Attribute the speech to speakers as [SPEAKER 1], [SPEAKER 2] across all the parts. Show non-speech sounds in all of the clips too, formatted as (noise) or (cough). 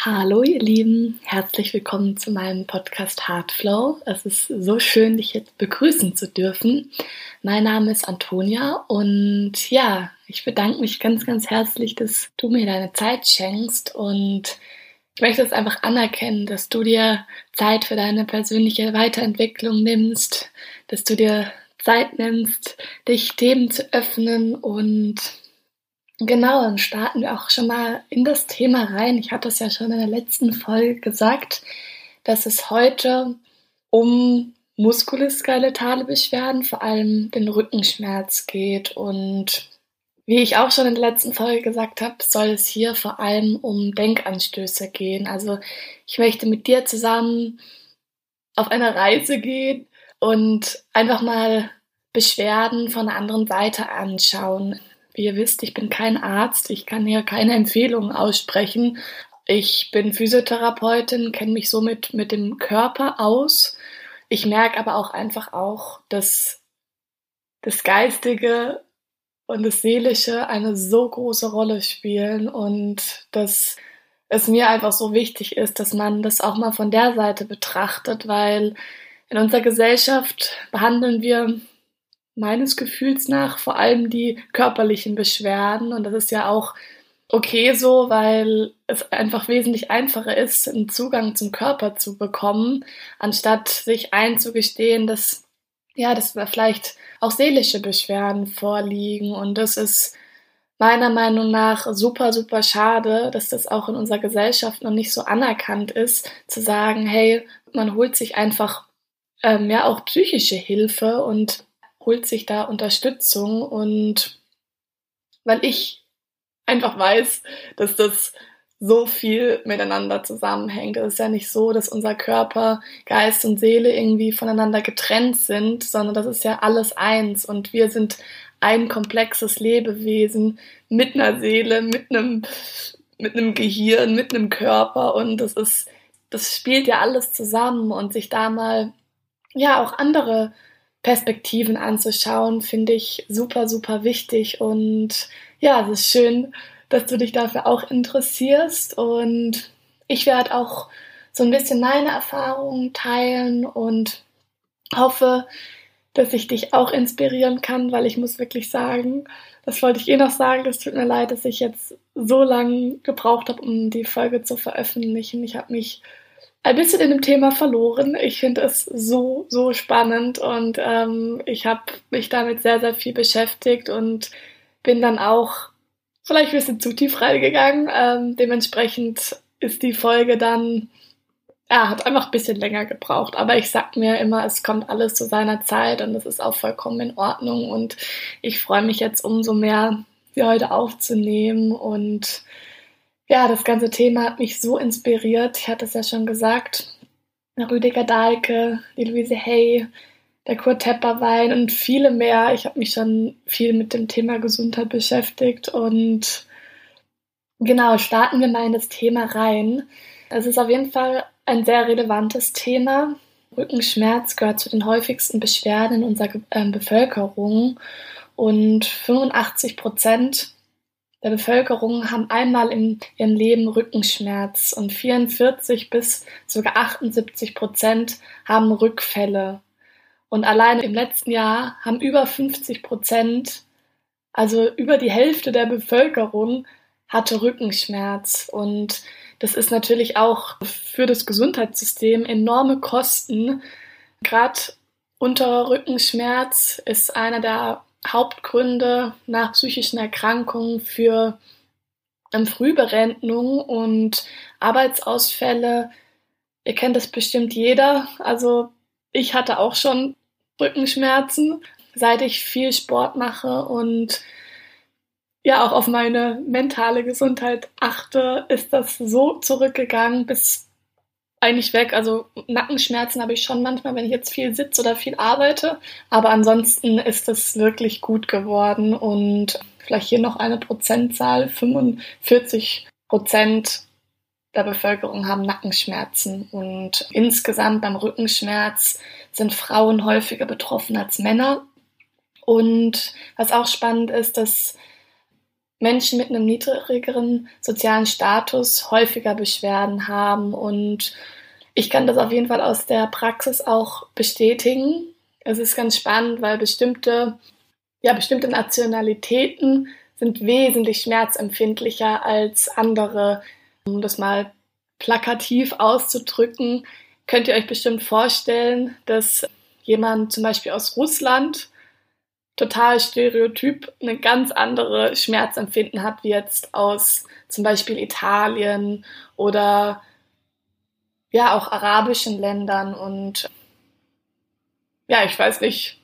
[SPEAKER 1] Hallo ihr Lieben, herzlich willkommen zu meinem Podcast Heartflow. Es ist so schön, dich jetzt begrüßen zu dürfen. Mein Name ist Antonia und ja, ich bedanke mich ganz, ganz herzlich, dass du mir deine Zeit schenkst und ich möchte es einfach anerkennen, dass du dir Zeit für deine persönliche Weiterentwicklung nimmst, dass du dir Zeit nimmst, dich Themen zu öffnen und Genau, dann starten wir auch schon mal in das Thema rein. Ich hatte es ja schon in der letzten Folge gesagt, dass es heute um muskuloskeletale Beschwerden, vor allem den Rückenschmerz geht. Und wie ich auch schon in der letzten Folge gesagt habe, soll es hier vor allem um Denkanstöße gehen. Also ich möchte mit dir zusammen auf eine Reise gehen und einfach mal Beschwerden von einer anderen Seite anschauen. Ihr wisst, ich bin kein Arzt, ich kann hier keine Empfehlungen aussprechen. Ich bin Physiotherapeutin, kenne mich somit mit dem Körper aus. Ich merke aber auch einfach auch, dass das Geistige und das Seelische eine so große Rolle spielen und dass es mir einfach so wichtig ist, dass man das auch mal von der Seite betrachtet, weil in unserer Gesellschaft behandeln wir meines Gefühls nach vor allem die körperlichen Beschwerden. Und das ist ja auch okay so, weil es einfach wesentlich einfacher ist, einen Zugang zum Körper zu bekommen, anstatt sich einzugestehen, dass ja, dass da vielleicht auch seelische Beschwerden vorliegen. Und das ist meiner Meinung nach super, super schade, dass das auch in unserer Gesellschaft noch nicht so anerkannt ist, zu sagen, hey, man holt sich einfach ähm, ja auch psychische Hilfe und holt sich da Unterstützung und weil ich einfach weiß, dass das so viel miteinander zusammenhängt. Es ist ja nicht so, dass unser Körper, Geist und Seele irgendwie voneinander getrennt sind, sondern das ist ja alles eins. Und wir sind ein komplexes Lebewesen mit einer Seele, mit einem, mit einem Gehirn, mit einem Körper. Und das ist, das spielt ja alles zusammen. Und sich da mal, ja, auch andere Perspektiven anzuschauen, finde ich super, super wichtig. Und ja, es ist schön, dass du dich dafür auch interessierst. Und ich werde auch so ein bisschen meine Erfahrungen teilen und hoffe, dass ich dich auch inspirieren kann, weil ich muss wirklich sagen, das wollte ich eh noch sagen, es tut mir leid, dass ich jetzt so lange gebraucht habe, um die Folge zu veröffentlichen. Ich habe mich ein bisschen in dem Thema verloren. Ich finde es so, so spannend und ähm, ich habe mich damit sehr, sehr viel beschäftigt und bin dann auch vielleicht ein bisschen zu tief reingegangen. Ähm, dementsprechend ist die Folge dann, ja, hat einfach ein bisschen länger gebraucht. Aber ich sag mir immer, es kommt alles zu seiner Zeit und das ist auch vollkommen in Ordnung. Und ich freue mich jetzt umso mehr, sie heute aufzunehmen und ja, das ganze Thema hat mich so inspiriert. Ich hatte es ja schon gesagt. Rüdiger Dahlke, die Luise Hay, der Kurt Tepperwein und viele mehr. Ich habe mich schon viel mit dem Thema Gesundheit beschäftigt und genau, starten wir mal in das Thema rein. Es ist auf jeden Fall ein sehr relevantes Thema. Rückenschmerz gehört zu den häufigsten Beschwerden in unserer äh, Bevölkerung und 85 Prozent der Bevölkerung haben einmal in ihrem Leben Rückenschmerz und 44 bis sogar 78 Prozent haben Rückfälle. Und allein im letzten Jahr haben über 50 Prozent, also über die Hälfte der Bevölkerung, hatte Rückenschmerz. Und das ist natürlich auch für das Gesundheitssystem enorme Kosten. Gerade unter Rückenschmerz ist einer der Hauptgründe nach psychischen Erkrankungen für ähm, Frühberentung und Arbeitsausfälle. Ihr kennt das bestimmt jeder. Also ich hatte auch schon Rückenschmerzen, seit ich viel Sport mache und ja auch auf meine mentale Gesundheit achte, ist das so zurückgegangen bis eigentlich weg. Also Nackenschmerzen habe ich schon manchmal, wenn ich jetzt viel sitze oder viel arbeite. Aber ansonsten ist es wirklich gut geworden und vielleicht hier noch eine Prozentzahl. 45 Prozent der Bevölkerung haben Nackenschmerzen und insgesamt beim Rückenschmerz sind Frauen häufiger betroffen als Männer. Und was auch spannend ist, dass Menschen mit einem niedrigeren sozialen Status häufiger Beschwerden haben. Und ich kann das auf jeden Fall aus der Praxis auch bestätigen. Es ist ganz spannend, weil bestimmte, ja, bestimmte Nationalitäten sind wesentlich schmerzempfindlicher als andere. Um das mal plakativ auszudrücken, könnt ihr euch bestimmt vorstellen, dass jemand zum Beispiel aus Russland total stereotyp eine ganz andere Schmerzempfinden hat, wie jetzt aus zum Beispiel Italien oder ja auch arabischen Ländern. Und ja, ich weiß nicht,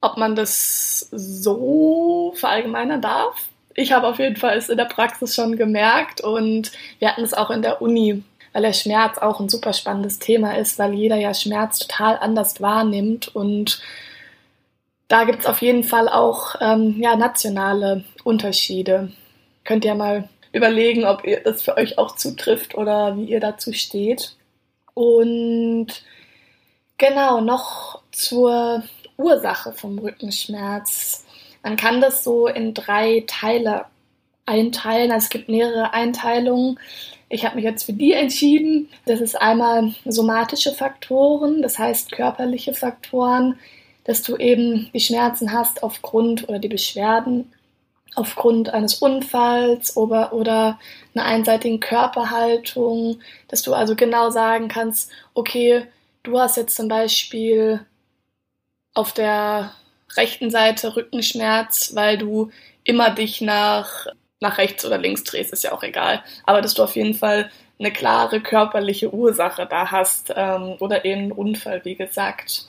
[SPEAKER 1] ob man das so verallgemeinern darf. Ich habe auf jeden Fall es in der Praxis schon gemerkt und wir hatten es auch in der Uni, weil der Schmerz auch ein super spannendes Thema ist, weil jeder ja Schmerz total anders wahrnimmt und da gibt es auf jeden Fall auch ähm, ja, nationale Unterschiede. Könnt ihr mal überlegen, ob ihr das für euch auch zutrifft oder wie ihr dazu steht. Und genau, noch zur Ursache vom Rückenschmerz. Man kann das so in drei Teile einteilen. Also es gibt mehrere Einteilungen. Ich habe mich jetzt für die entschieden. Das ist einmal somatische Faktoren, das heißt körperliche Faktoren, dass du eben die Schmerzen hast aufgrund oder die Beschwerden aufgrund eines Unfalls oder, oder einer einseitigen Körperhaltung, dass du also genau sagen kannst, okay, du hast jetzt zum Beispiel auf der rechten Seite Rückenschmerz, weil du immer dich nach, nach rechts oder links drehst, ist ja auch egal. Aber dass du auf jeden Fall eine klare körperliche Ursache da hast ähm, oder eben einen Unfall, wie gesagt.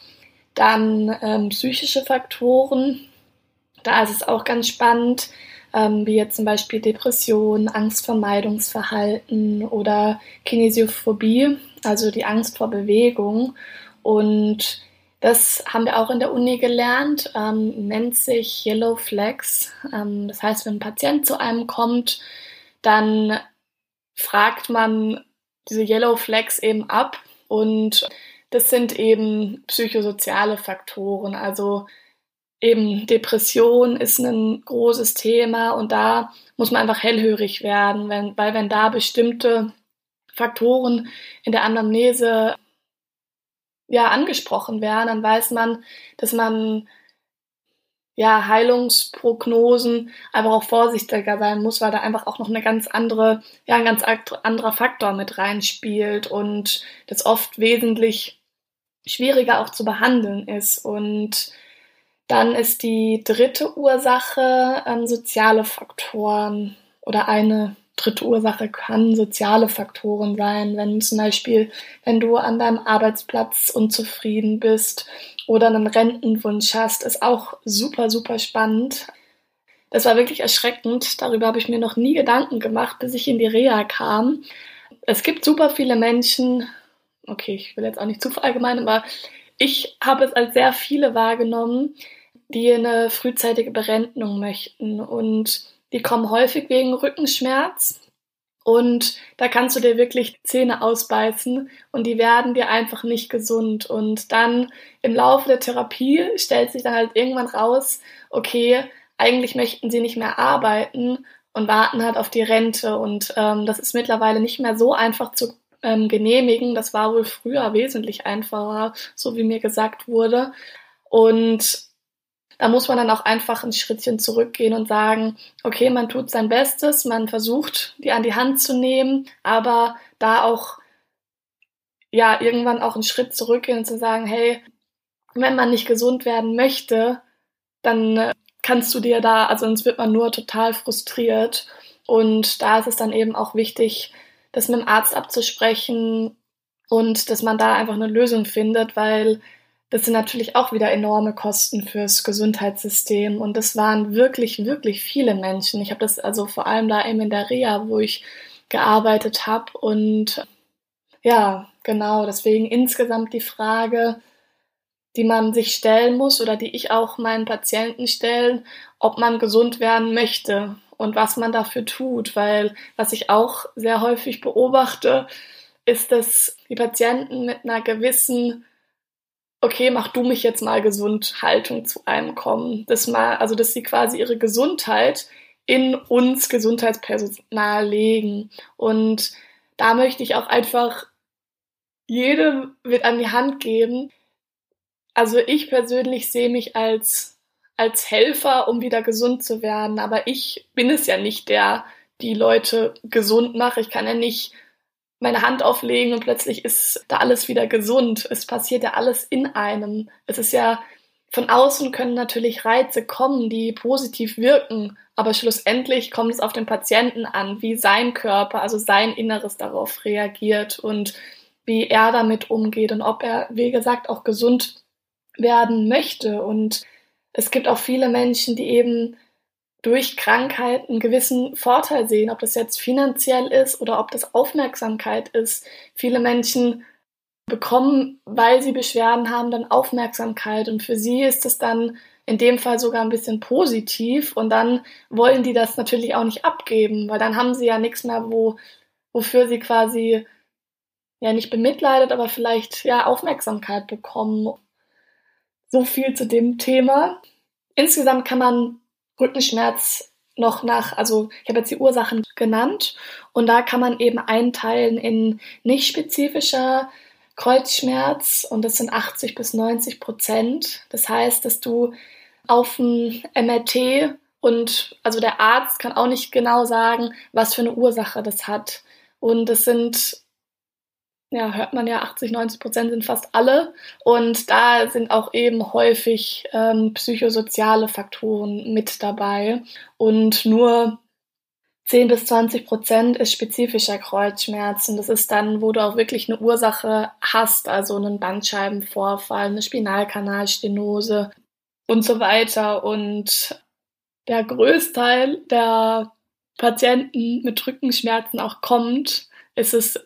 [SPEAKER 1] Dann ähm, psychische Faktoren. Da ist es auch ganz spannend, ähm, wie jetzt zum Beispiel Depression, Angstvermeidungsverhalten oder Kinesiophobie, also die Angst vor Bewegung. Und das haben wir auch in der Uni gelernt, ähm, nennt sich Yellow Flags. Ähm, das heißt, wenn ein Patient zu einem kommt, dann fragt man diese Yellow Flags eben ab und das sind eben psychosoziale Faktoren. Also eben Depression ist ein großes Thema und da muss man einfach hellhörig werden, wenn, weil wenn da bestimmte Faktoren in der Anamnese ja angesprochen werden, dann weiß man, dass man ja, Heilungsprognosen einfach auch vorsichtiger sein muss, weil da einfach auch noch eine ganz andere, ja, ein ganz anderer Faktor mit reinspielt und das oft wesentlich schwieriger auch zu behandeln ist. Und dann ist die dritte Ursache ähm, soziale Faktoren oder eine dritte Ursache kann soziale Faktoren sein, wenn zum Beispiel, wenn du an deinem Arbeitsplatz unzufrieden bist oder einen Rentenwunsch hast, ist auch super, super spannend. Das war wirklich erschreckend. Darüber habe ich mir noch nie Gedanken gemacht, bis ich in die Reha kam. Es gibt super viele Menschen, okay, ich will jetzt auch nicht zu verallgemeinern, aber ich habe es als sehr viele wahrgenommen, die eine frühzeitige Berentung möchten. Und die kommen häufig wegen Rückenschmerz. Und da kannst du dir wirklich Zähne ausbeißen und die werden dir einfach nicht gesund. Und dann im Laufe der Therapie stellt sich dann halt irgendwann raus, okay, eigentlich möchten sie nicht mehr arbeiten und warten halt auf die Rente. Und ähm, das ist mittlerweile nicht mehr so einfach zu ähm, genehmigen. Das war wohl früher wesentlich einfacher, so wie mir gesagt wurde. Und da muss man dann auch einfach ein Schrittchen zurückgehen und sagen, okay, man tut sein Bestes, man versucht, die an die Hand zu nehmen, aber da auch, ja, irgendwann auch einen Schritt zurückgehen und zu sagen, hey, wenn man nicht gesund werden möchte, dann äh, kannst du dir da, also sonst wird man nur total frustriert. Und da ist es dann eben auch wichtig, das mit dem Arzt abzusprechen und dass man da einfach eine Lösung findet, weil das sind natürlich auch wieder enorme Kosten fürs Gesundheitssystem. Und das waren wirklich, wirklich viele Menschen. Ich habe das also vor allem da eben in der Reha, wo ich gearbeitet habe. Und ja, genau, deswegen insgesamt die Frage, die man sich stellen muss oder die ich auch meinen Patienten stellen, ob man gesund werden möchte und was man dafür tut, weil was ich auch sehr häufig beobachte, ist, dass die Patienten mit einer gewissen okay, mach du mich jetzt mal gesund Haltung zu einem kommen. Das mal, also dass sie quasi ihre Gesundheit in uns Gesundheitspersonal legen. Und da möchte ich auch einfach jedem mit an die Hand geben. Also ich persönlich sehe mich als, als Helfer, um wieder gesund zu werden. Aber ich bin es ja nicht, der die Leute gesund macht. Ich kann ja nicht meine Hand auflegen und plötzlich ist da alles wieder gesund. Es passiert ja alles in einem. Es ist ja von außen können natürlich Reize kommen, die positiv wirken, aber schlussendlich kommt es auf den Patienten an, wie sein Körper, also sein Inneres darauf reagiert und wie er damit umgeht und ob er, wie gesagt, auch gesund werden möchte. Und es gibt auch viele Menschen, die eben durch Krankheit einen gewissen Vorteil sehen, ob das jetzt finanziell ist oder ob das Aufmerksamkeit ist. Viele Menschen bekommen, weil sie Beschwerden haben, dann Aufmerksamkeit und für sie ist es dann in dem Fall sogar ein bisschen positiv und dann wollen die das natürlich auch nicht abgeben, weil dann haben sie ja nichts mehr, wo, wofür sie quasi ja nicht bemitleidet, aber vielleicht ja Aufmerksamkeit bekommen. So viel zu dem Thema. Insgesamt kann man Rückenschmerz noch nach, also ich habe jetzt die Ursachen genannt und da kann man eben einteilen in nicht spezifischer Kreuzschmerz und das sind 80 bis 90 Prozent. Das heißt, dass du auf dem MRT und also der Arzt kann auch nicht genau sagen, was für eine Ursache das hat. Und das sind, ja, hört man ja, 80, 90 Prozent sind fast alle. Und da sind auch eben häufig ähm, psychosoziale Faktoren mit dabei. Und nur 10 bis 20 Prozent ist spezifischer Kreuzschmerz und das ist dann, wo du auch wirklich eine Ursache hast, also einen Bandscheibenvorfall, eine Spinalkanalstenose und so weiter. Und der Größteil der Patienten mit Rückenschmerzen auch kommt, ist es,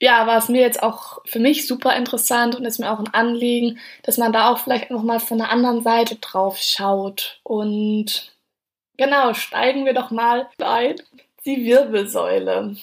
[SPEAKER 1] ja, war es mir jetzt auch für mich super interessant und ist mir auch ein Anliegen, dass man da auch vielleicht nochmal von der anderen Seite drauf schaut und Genau, steigen wir doch mal ein. Die Wirbelsäule.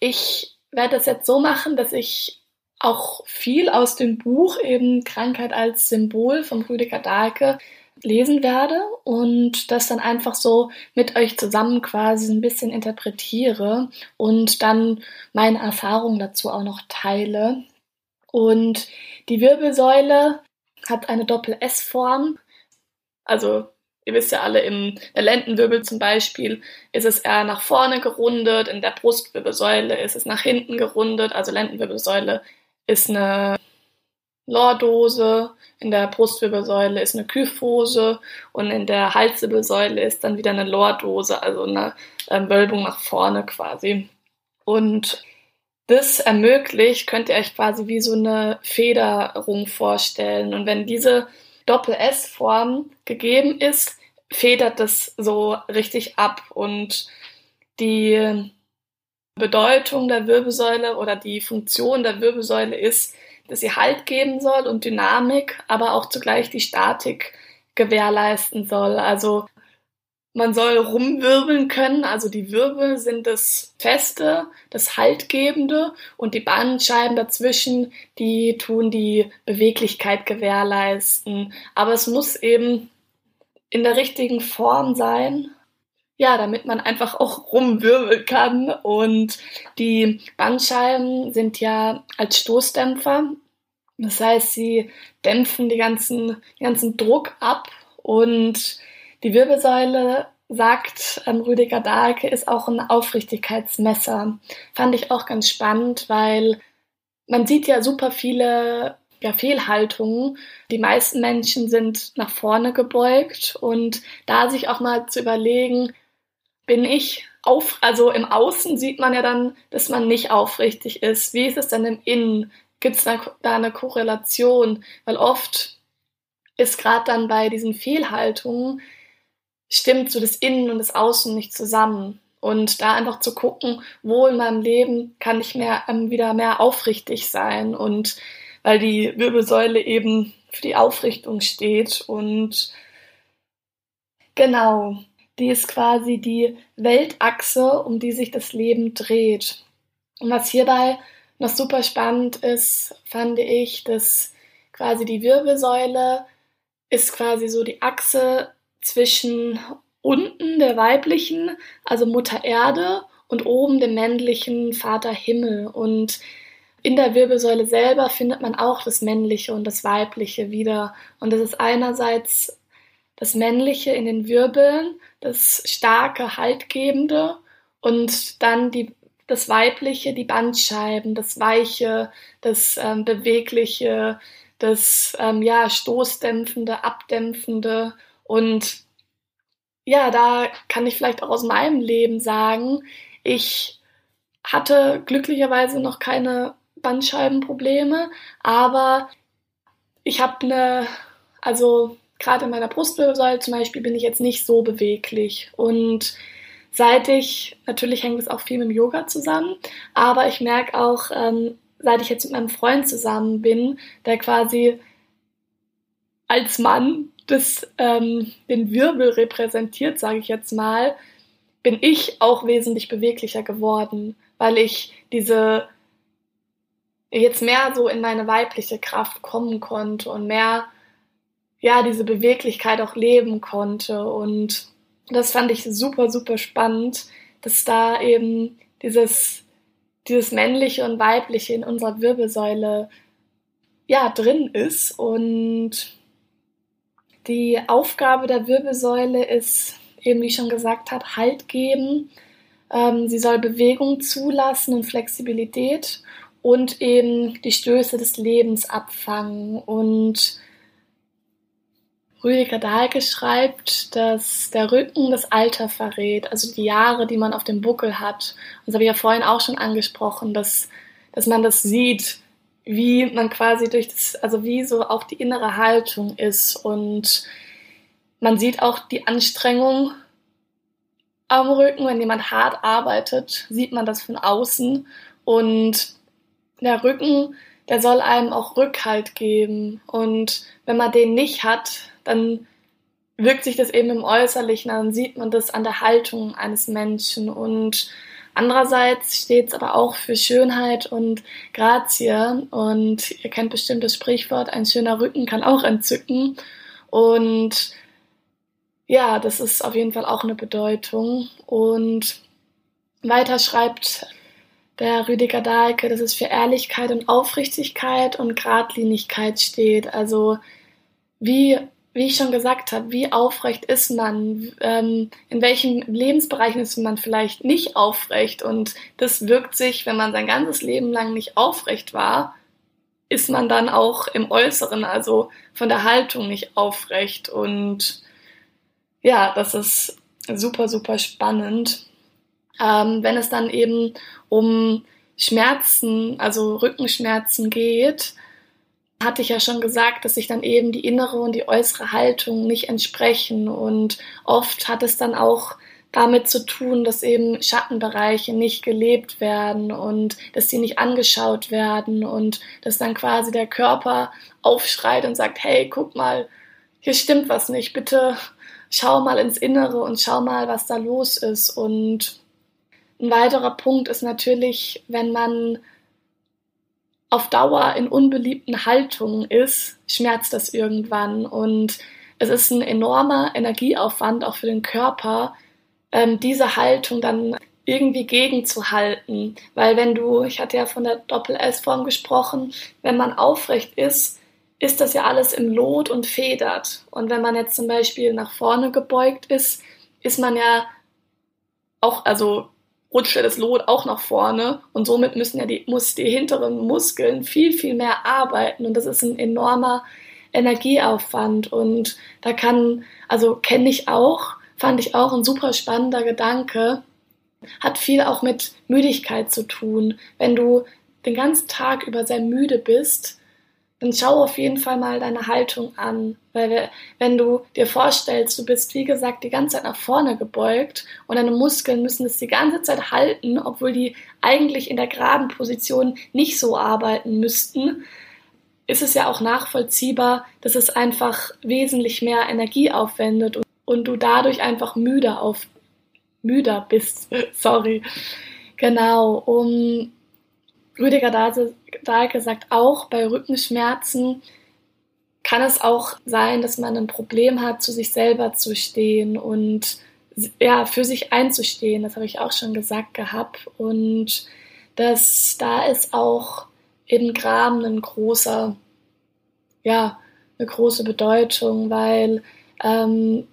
[SPEAKER 1] Ich werde das jetzt so machen, dass ich auch viel aus dem Buch eben Krankheit als Symbol von Rüdiger Dahlke lesen werde und das dann einfach so mit euch zusammen quasi ein bisschen interpretiere und dann meine Erfahrungen dazu auch noch teile. Und die Wirbelsäule hat eine Doppel-S-Form, also Ihr wisst ja alle, im der Lendenwirbel zum Beispiel ist es eher nach vorne gerundet, in der Brustwirbelsäule ist es nach hinten gerundet. Also Lendenwirbelsäule ist eine Lordose, in der Brustwirbelsäule ist eine Kyphose und in der Halswirbelsäule ist dann wieder eine Lordose, also eine ähm, Wölbung nach vorne quasi. Und das ermöglicht, könnt ihr euch quasi wie so eine Federung vorstellen. Und wenn diese Doppel-S-Form gegeben ist, federt das so richtig ab und die Bedeutung der Wirbelsäule oder die Funktion der Wirbelsäule ist, dass sie Halt geben soll und Dynamik, aber auch zugleich die Statik gewährleisten soll. Also man soll rumwirbeln können, also die Wirbel sind das Feste, das Haltgebende und die Bandscheiben dazwischen, die tun die Beweglichkeit gewährleisten. Aber es muss eben in der richtigen Form sein. Ja, damit man einfach auch rumwirbeln kann. Und die Bandscheiben sind ja als Stoßdämpfer. Das heißt, sie dämpfen die ganzen, den ganzen Druck ab. Und die Wirbelsäule, sagt ähm, Rüdiger Dahlke, ist auch ein Aufrichtigkeitsmesser. Fand ich auch ganz spannend, weil man sieht ja super viele ja, Fehlhaltungen. Die meisten Menschen sind nach vorne gebeugt und da sich auch mal zu überlegen, bin ich auf, also im Außen sieht man ja dann, dass man nicht aufrichtig ist. Wie ist es denn im Innen? Gibt es da, eine Korrelation? Weil oft ist gerade dann bei diesen Fehlhaltungen, stimmt so das Innen und das Außen nicht zusammen. Und da einfach zu gucken, wo in meinem Leben kann ich mehr, ähm, wieder mehr aufrichtig sein und weil die Wirbelsäule eben für die Aufrichtung steht und genau, die ist quasi die Weltachse, um die sich das Leben dreht. Und was hierbei noch super spannend ist, fand ich, dass quasi die Wirbelsäule ist quasi so die Achse zwischen unten der weiblichen, also Mutter Erde, und oben dem männlichen Vater Himmel. Und in der Wirbelsäule selber findet man auch das Männliche und das Weibliche wieder. Und das ist einerseits das Männliche in den Wirbeln, das starke, haltgebende und dann die, das Weibliche, die Bandscheiben, das Weiche, das ähm, Bewegliche, das ähm, ja, Stoßdämpfende, Abdämpfende. Und ja, da kann ich vielleicht auch aus meinem Leben sagen, ich hatte glücklicherweise noch keine Bandscheibenprobleme, aber ich habe eine, also gerade in meiner Brustwirbelsäule zum Beispiel bin ich jetzt nicht so beweglich. Und seit ich, natürlich hängt es auch viel mit dem Yoga zusammen, aber ich merke auch, ähm, seit ich jetzt mit meinem Freund zusammen bin, der quasi als Mann das, ähm, den Wirbel repräsentiert, sage ich jetzt mal, bin ich auch wesentlich beweglicher geworden, weil ich diese jetzt mehr so in meine weibliche Kraft kommen konnte und mehr ja diese Beweglichkeit auch leben konnte und das fand ich super super spannend, dass da eben dieses dieses männliche und weibliche in unserer Wirbelsäule ja drin ist und die Aufgabe der Wirbelsäule ist eben wie ich schon gesagt habe Halt geben. Ähm, sie soll Bewegung zulassen und Flexibilität und eben die Stöße des Lebens abfangen. Und Rüdiger Dahlke schreibt, dass der Rücken das Alter verrät, also die Jahre, die man auf dem Buckel hat. Das habe ich ja vorhin auch schon angesprochen, dass, dass man das sieht, wie man quasi durch das, also wie so auch die innere Haltung ist. Und man sieht auch die Anstrengung am Rücken. Wenn jemand hart arbeitet, sieht man das von außen. Und der Rücken, der soll einem auch Rückhalt geben. Und wenn man den nicht hat, dann wirkt sich das eben im Äußerlichen, dann sieht man das an der Haltung eines Menschen. Und andererseits steht es aber auch für Schönheit und Grazie. Und ihr kennt bestimmt das Sprichwort, ein schöner Rücken kann auch entzücken. Und ja, das ist auf jeden Fall auch eine Bedeutung. Und weiter schreibt der Rüdiger Dahlke, dass es für Ehrlichkeit und Aufrichtigkeit und Gradlinigkeit steht. Also wie, wie ich schon gesagt habe, wie aufrecht ist man, ähm, in welchen Lebensbereichen ist man vielleicht nicht aufrecht und das wirkt sich, wenn man sein ganzes Leben lang nicht aufrecht war, ist man dann auch im Äußeren, also von der Haltung nicht aufrecht und ja, das ist super, super spannend. Ähm, wenn es dann eben um Schmerzen, also Rückenschmerzen geht, hatte ich ja schon gesagt, dass sich dann eben die innere und die äußere Haltung nicht entsprechen. Und oft hat es dann auch damit zu tun, dass eben Schattenbereiche nicht gelebt werden und dass sie nicht angeschaut werden und dass dann quasi der Körper aufschreit und sagt, hey, guck mal, hier stimmt was nicht, bitte schau mal ins Innere und schau mal, was da los ist. Und ein weiterer Punkt ist natürlich, wenn man auf Dauer in unbeliebten Haltungen ist, schmerzt das irgendwann. Und es ist ein enormer Energieaufwand auch für den Körper, ähm, diese Haltung dann irgendwie gegenzuhalten. Weil wenn du, ich hatte ja von der Doppel-S-Form gesprochen, wenn man aufrecht ist, ist das ja alles im Lot und federt. Und wenn man jetzt zum Beispiel nach vorne gebeugt ist, ist man ja auch, also rutscht das Lot auch nach vorne und somit müssen ja die, muss die hinteren Muskeln viel, viel mehr arbeiten und das ist ein enormer Energieaufwand und da kann, also kenne ich auch, fand ich auch ein super spannender Gedanke, hat viel auch mit Müdigkeit zu tun. Wenn du den ganzen Tag über sehr müde bist, dann schau auf jeden Fall mal deine Haltung an. Weil wenn du dir vorstellst, du bist wie gesagt die ganze Zeit nach vorne gebeugt und deine Muskeln müssen es die ganze Zeit halten, obwohl die eigentlich in der geraden Position nicht so arbeiten müssten, ist es ja auch nachvollziehbar, dass es einfach wesentlich mehr Energie aufwendet und, und du dadurch einfach müder auf müder bist. (laughs) Sorry. Genau, um Rüdiger Dahlke sagt auch, bei Rückenschmerzen kann es auch sein, dass man ein Problem hat, zu sich selber zu stehen und ja, für sich einzustehen. Das habe ich auch schon gesagt gehabt. Und dass da ist auch im Graben ein großer, ja, eine große Bedeutung, weil ähm,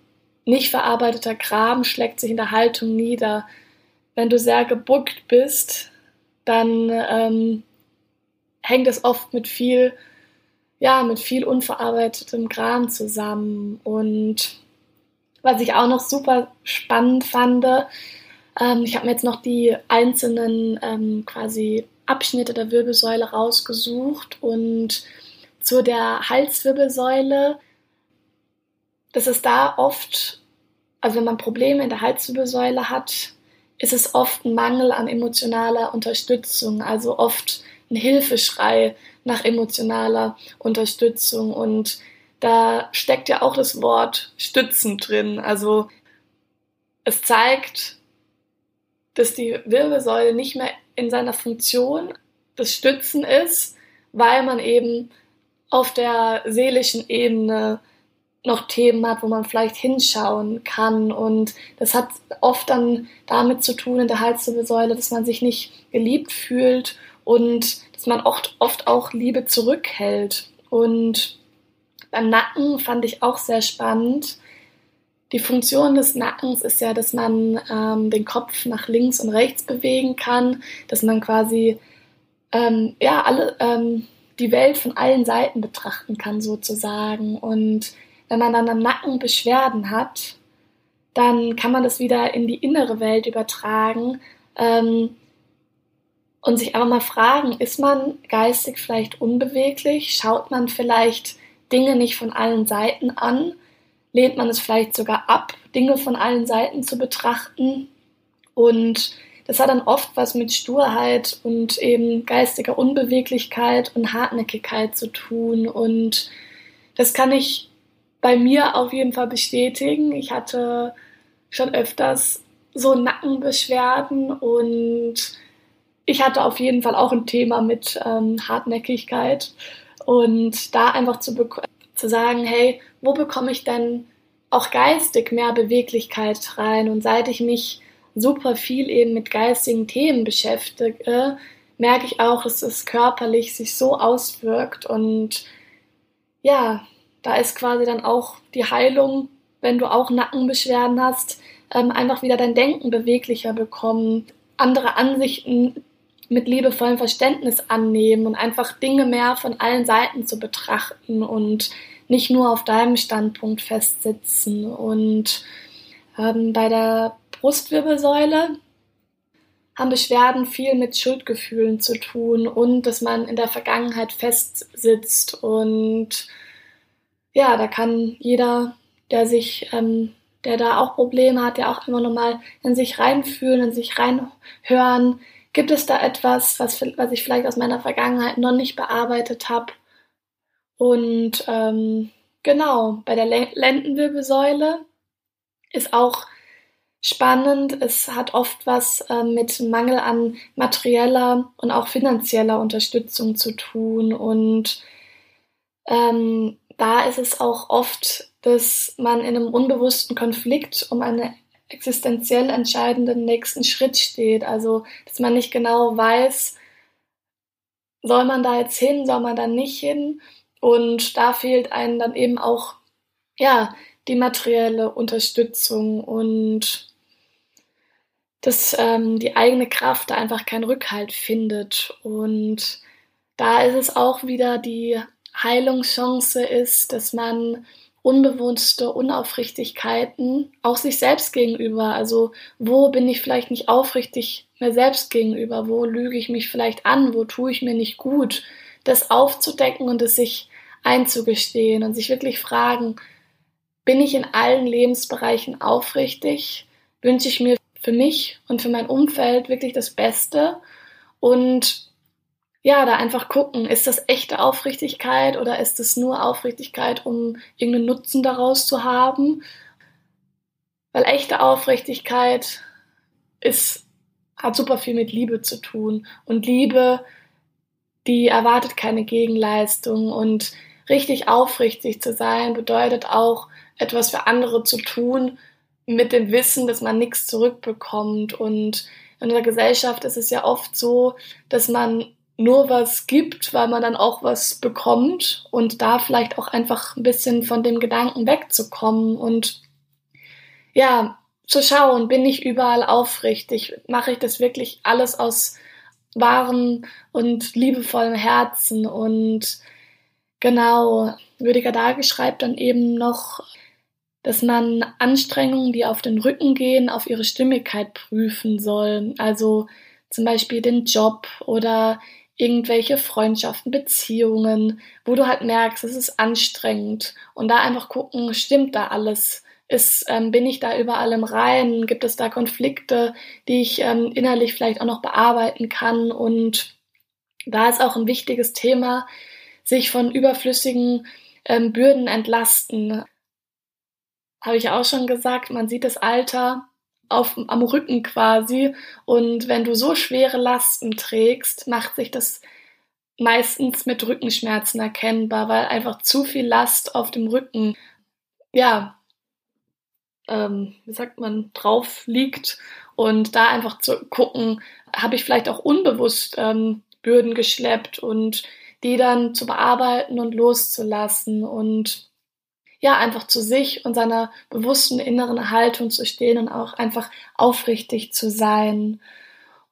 [SPEAKER 1] nicht verarbeiteter Kram schlägt sich in der Haltung nieder. Wenn du sehr gebuckt bist, dann ähm, hängt es oft mit viel, ja, mit viel unverarbeitetem Kram zusammen. Und was ich auch noch super spannend fand, ähm, ich habe mir jetzt noch die einzelnen ähm, quasi Abschnitte der Wirbelsäule rausgesucht und zu der Halswirbelsäule dass es da oft, also wenn man Probleme in der Halswirbelsäule hat, ist es oft ein Mangel an emotionaler Unterstützung, also oft ein Hilfeschrei nach emotionaler Unterstützung. Und da steckt ja auch das Wort stützen drin. Also es zeigt, dass die Wirbelsäule nicht mehr in seiner Funktion des Stützen ist, weil man eben auf der seelischen Ebene noch Themen hat, wo man vielleicht hinschauen kann. Und das hat oft dann damit zu tun in der Halswirbelsäule, dass man sich nicht geliebt fühlt und dass man oft, oft auch Liebe zurückhält. Und beim Nacken fand ich auch sehr spannend. Die Funktion des Nackens ist ja, dass man ähm, den Kopf nach links und rechts bewegen kann, dass man quasi ähm, ja alle ähm, die Welt von allen Seiten betrachten kann sozusagen und wenn man dann am Nacken Beschwerden hat, dann kann man das wieder in die innere Welt übertragen ähm, und sich einfach mal fragen, ist man geistig vielleicht unbeweglich? Schaut man vielleicht Dinge nicht von allen Seiten an? Lehnt man es vielleicht sogar ab, Dinge von allen Seiten zu betrachten? Und das hat dann oft was mit Sturheit und eben geistiger Unbeweglichkeit und Hartnäckigkeit zu tun. Und das kann ich bei mir auf jeden Fall bestätigen. Ich hatte schon öfters so Nackenbeschwerden und ich hatte auf jeden Fall auch ein Thema mit ähm, Hartnäckigkeit und da einfach zu, zu sagen, hey, wo bekomme ich denn auch geistig mehr Beweglichkeit rein? Und seit ich mich super viel eben mit geistigen Themen beschäftige, merke ich auch, dass es körperlich sich so auswirkt und ja, da ist quasi dann auch die Heilung, wenn du auch Nackenbeschwerden hast, ähm, einfach wieder dein Denken beweglicher bekommen, andere Ansichten mit liebevollem Verständnis annehmen und einfach Dinge mehr von allen Seiten zu betrachten und nicht nur auf deinem Standpunkt festsitzen. Und ähm, bei der Brustwirbelsäule haben Beschwerden viel mit Schuldgefühlen zu tun und dass man in der Vergangenheit festsitzt und ja, da kann jeder, der sich, ähm, der da auch Probleme hat, der auch immer nochmal in sich reinfühlen, in sich reinhören. Gibt es da etwas, was, was ich vielleicht aus meiner Vergangenheit noch nicht bearbeitet habe? Und ähm, genau, bei der Lendenwirbelsäule ist auch spannend. Es hat oft was äh, mit Mangel an materieller und auch finanzieller Unterstützung zu tun. Und ähm, da ist es auch oft, dass man in einem unbewussten Konflikt um einen existenziell entscheidenden nächsten Schritt steht. Also, dass man nicht genau weiß, soll man da jetzt hin, soll man da nicht hin. Und da fehlt einem dann eben auch, ja, die materielle Unterstützung und dass ähm, die eigene Kraft da einfach keinen Rückhalt findet. Und da ist es auch wieder die Heilungschance ist, dass man unbewusste Unaufrichtigkeiten auch sich selbst gegenüber, also wo bin ich vielleicht nicht aufrichtig mir selbst gegenüber, wo lüge ich mich vielleicht an, wo tue ich mir nicht gut, das aufzudecken und es sich einzugestehen und sich wirklich fragen, bin ich in allen Lebensbereichen aufrichtig? Wünsche ich mir für mich und für mein Umfeld wirklich das Beste? Und ja, da einfach gucken, ist das echte Aufrichtigkeit oder ist es nur Aufrichtigkeit, um irgendeinen Nutzen daraus zu haben? Weil echte Aufrichtigkeit ist, hat super viel mit Liebe zu tun. Und Liebe, die erwartet keine Gegenleistung. Und richtig aufrichtig zu sein, bedeutet auch, etwas für andere zu tun, mit dem Wissen, dass man nichts zurückbekommt. Und in der Gesellschaft ist es ja oft so, dass man nur was gibt, weil man dann auch was bekommt und da vielleicht auch einfach ein bisschen von dem Gedanken wegzukommen und ja, zu schauen, bin ich überall aufrichtig, mache ich das wirklich alles aus wahrem und liebevollem Herzen und genau, Rüdiger Dage schreibt dann eben noch, dass man Anstrengungen, die auf den Rücken gehen, auf ihre Stimmigkeit prüfen soll. Also zum Beispiel den Job oder irgendwelche Freundschaften, Beziehungen, wo du halt merkst, es ist anstrengend und da einfach gucken, stimmt da alles? Ist, ähm, bin ich da überall im Reinen? Gibt es da Konflikte, die ich ähm, innerlich vielleicht auch noch bearbeiten kann? Und da ist auch ein wichtiges Thema, sich von überflüssigen ähm, Bürden entlasten habe ich auch schon gesagt, man sieht das Alter auf, am Rücken quasi. Und wenn du so schwere Lasten trägst, macht sich das meistens mit Rückenschmerzen erkennbar, weil einfach zu viel Last auf dem Rücken, ja, ähm, wie sagt man, drauf liegt. Und da einfach zu gucken, habe ich vielleicht auch unbewusst ähm, Bürden geschleppt und die dann zu bearbeiten und loszulassen und ja, einfach zu sich und seiner bewussten inneren Haltung zu stehen und auch einfach aufrichtig zu sein.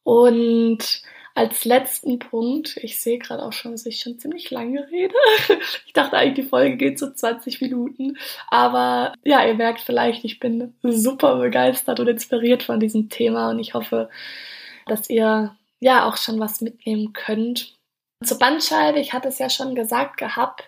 [SPEAKER 1] Und als letzten Punkt, ich sehe gerade auch schon, dass ich schon ziemlich lange rede. (laughs) Ich dachte eigentlich, die Folge geht so 20 Minuten. Aber ja, ihr merkt vielleicht, ich bin super begeistert und inspiriert von diesem Thema und ich hoffe, dass ihr ja auch schon was mitnehmen könnt. Zur Bandscheibe, ich hatte es ja schon gesagt gehabt,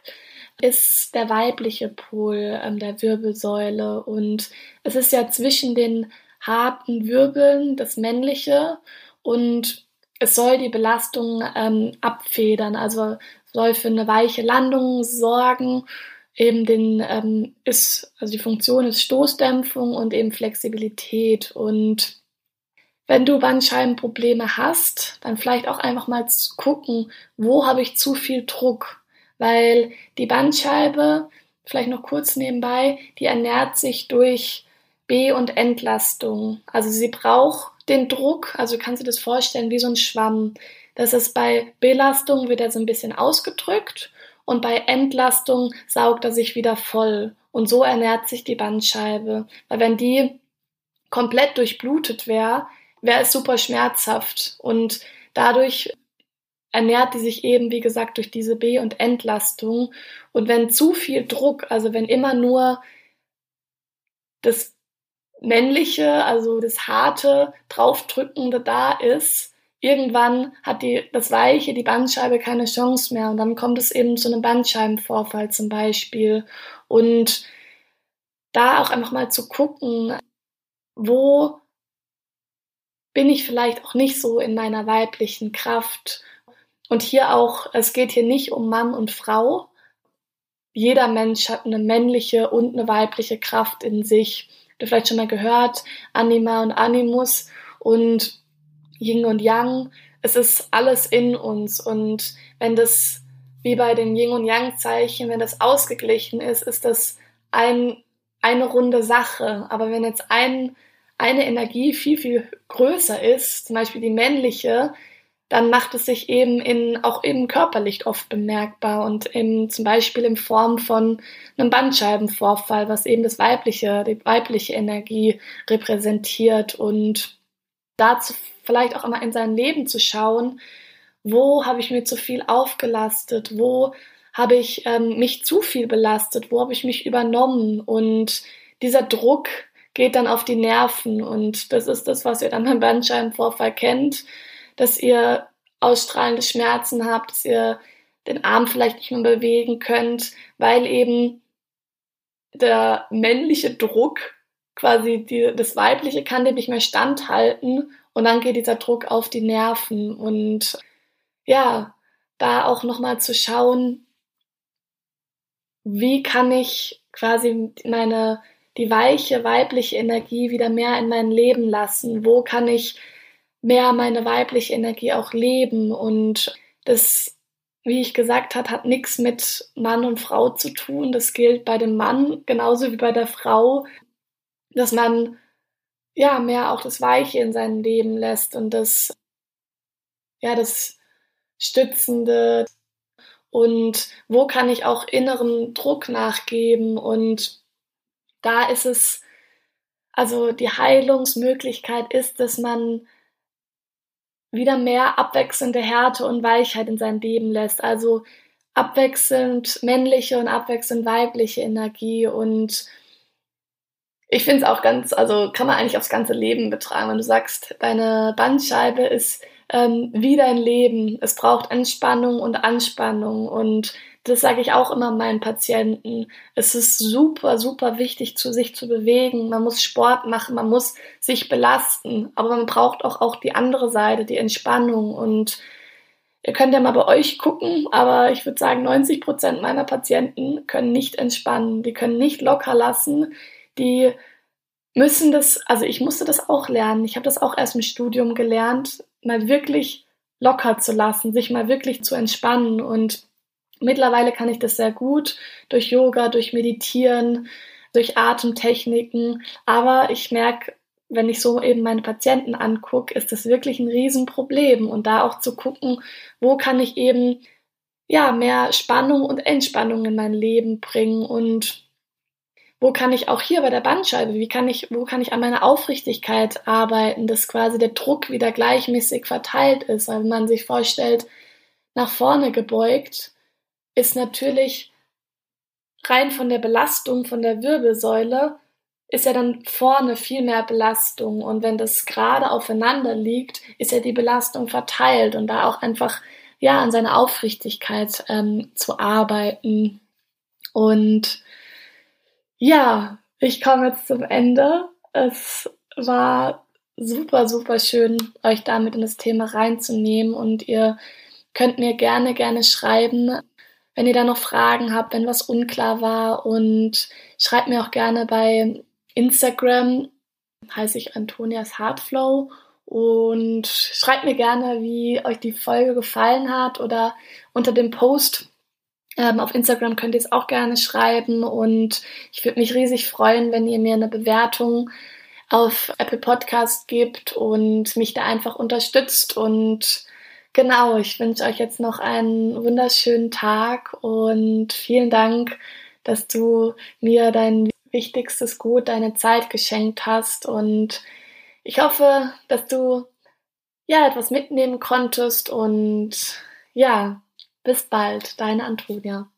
[SPEAKER 1] ist der weibliche Pol ähm, der Wirbelsäule. Und es ist ja zwischen den harten Wirbeln das männliche und es soll die Belastung ähm, abfedern, also soll für eine weiche Landung sorgen. Eben den ähm, ist, also die Funktion ist Stoßdämpfung und eben Flexibilität. Und wenn du Bandscheibenprobleme hast, dann vielleicht auch einfach mal gucken, wo habe ich zu viel Druck? Weil die Bandscheibe, vielleicht noch kurz nebenbei, die ernährt sich durch B- und Entlastung. Also sie braucht den Druck, also kannst du das vorstellen wie so ein Schwamm. Das ist bei Belastung wird er so ein bisschen ausgedrückt und bei Entlastung saugt er sich wieder voll. Und so ernährt sich die Bandscheibe. Weil wenn die komplett durchblutet wäre, wäre es super schmerzhaft. Und dadurch ernährt die sich eben, wie gesagt, durch diese B- und Entlastung. Und wenn zu viel Druck, also wenn immer nur das männliche, also das harte, draufdrückende da ist, irgendwann hat die, das weiche, die Bandscheibe keine Chance mehr und dann kommt es eben zu einem Bandscheibenvorfall zum Beispiel. Und da auch einfach mal zu gucken, wo bin ich vielleicht auch nicht so in meiner weiblichen Kraft und hier auch, es geht hier nicht um Mann und Frau. Jeder Mensch hat eine männliche und eine weibliche Kraft in sich. Du vielleicht schon mal gehört, Anima und Animus und Yin und Yang. Es ist alles in uns. Und wenn das, wie bei den Yin und Yang Zeichen, wenn das ausgeglichen ist, ist das ein, eine runde Sache. Aber wenn jetzt ein, eine Energie viel, viel größer ist, zum Beispiel die männliche, dann macht es sich eben in, auch eben körperlich oft bemerkbar und eben zum Beispiel in Form von einem Bandscheibenvorfall, was eben das weibliche, die weibliche Energie repräsentiert und dazu vielleicht auch immer in sein Leben zu schauen, wo habe ich mir zu viel aufgelastet, wo habe ich ähm, mich zu viel belastet, wo habe ich mich übernommen und dieser Druck geht dann auf die Nerven und das ist das, was ihr dann beim Bandscheibenvorfall kennt dass ihr ausstrahlende Schmerzen habt, dass ihr den Arm vielleicht nicht mehr bewegen könnt, weil eben der männliche Druck, quasi die, das weibliche kann dem nicht mehr standhalten und dann geht dieser Druck auf die Nerven und ja, da auch nochmal zu schauen, wie kann ich quasi meine, die weiche weibliche Energie wieder mehr in mein Leben lassen? Wo kann ich mehr meine weibliche Energie auch leben. Und das, wie ich gesagt habe, hat nichts mit Mann und Frau zu tun. Das gilt bei dem Mann genauso wie bei der Frau. dass man ja mehr auch das Weiche in sein Leben lässt und das ja das Stützende und wo kann ich auch inneren Druck nachgeben und da ist es also die Heilungsmöglichkeit ist, dass man wieder mehr abwechselnde Härte und Weichheit in sein Leben lässt. Also abwechselnd männliche und abwechselnd weibliche Energie und ich finde es auch ganz, also kann man eigentlich aufs ganze Leben betragen, wenn du sagst, deine Bandscheibe ist ähm, wie dein Leben. Es braucht Entspannung und Anspannung und das sage ich auch immer meinen Patienten. Es ist super, super wichtig, zu sich zu bewegen. Man muss Sport machen, man muss sich belasten, aber man braucht auch, auch die andere Seite, die Entspannung. Und ihr könnt ja mal bei euch gucken, aber ich würde sagen, 90 Prozent meiner Patienten können nicht entspannen, die können nicht locker lassen, die müssen das, also ich musste das auch lernen. Ich habe das auch erst im Studium gelernt, mal wirklich locker zu lassen, sich mal wirklich zu entspannen und Mittlerweile kann ich das sehr gut durch Yoga, durch Meditieren, durch Atemtechniken. Aber ich merke, wenn ich so eben meine Patienten angucke, ist das wirklich ein Riesenproblem. Und da auch zu gucken, wo kann ich eben ja mehr Spannung und Entspannung in mein Leben bringen und wo kann ich auch hier bei der Bandscheibe, wie kann ich, wo kann ich an meiner Aufrichtigkeit arbeiten, dass quasi der Druck wieder gleichmäßig verteilt ist. weil man sich vorstellt, nach vorne gebeugt, ist natürlich rein von der Belastung von der Wirbelsäule ist ja dann vorne viel mehr Belastung. Und wenn das gerade aufeinander liegt, ist ja die Belastung verteilt und da auch einfach ja an seiner Aufrichtigkeit ähm, zu arbeiten. Und ja, ich komme jetzt zum Ende. Es war super, super schön, euch damit in das Thema reinzunehmen. Und ihr könnt mir gerne, gerne schreiben, wenn ihr da noch Fragen habt, wenn was unklar war und schreibt mir auch gerne bei Instagram, heiße ich Antonias Heartflow und schreibt mir gerne, wie euch die Folge gefallen hat oder unter dem Post ähm, auf Instagram könnt ihr es auch gerne schreiben. Und ich würde mich riesig freuen, wenn ihr mir eine Bewertung auf Apple Podcast gebt und mich da einfach unterstützt. Und Genau, ich wünsche euch jetzt noch einen wunderschönen Tag und vielen Dank, dass du mir dein wichtigstes Gut, deine Zeit geschenkt hast und ich hoffe, dass du ja etwas mitnehmen konntest und ja, bis bald, deine Antonia.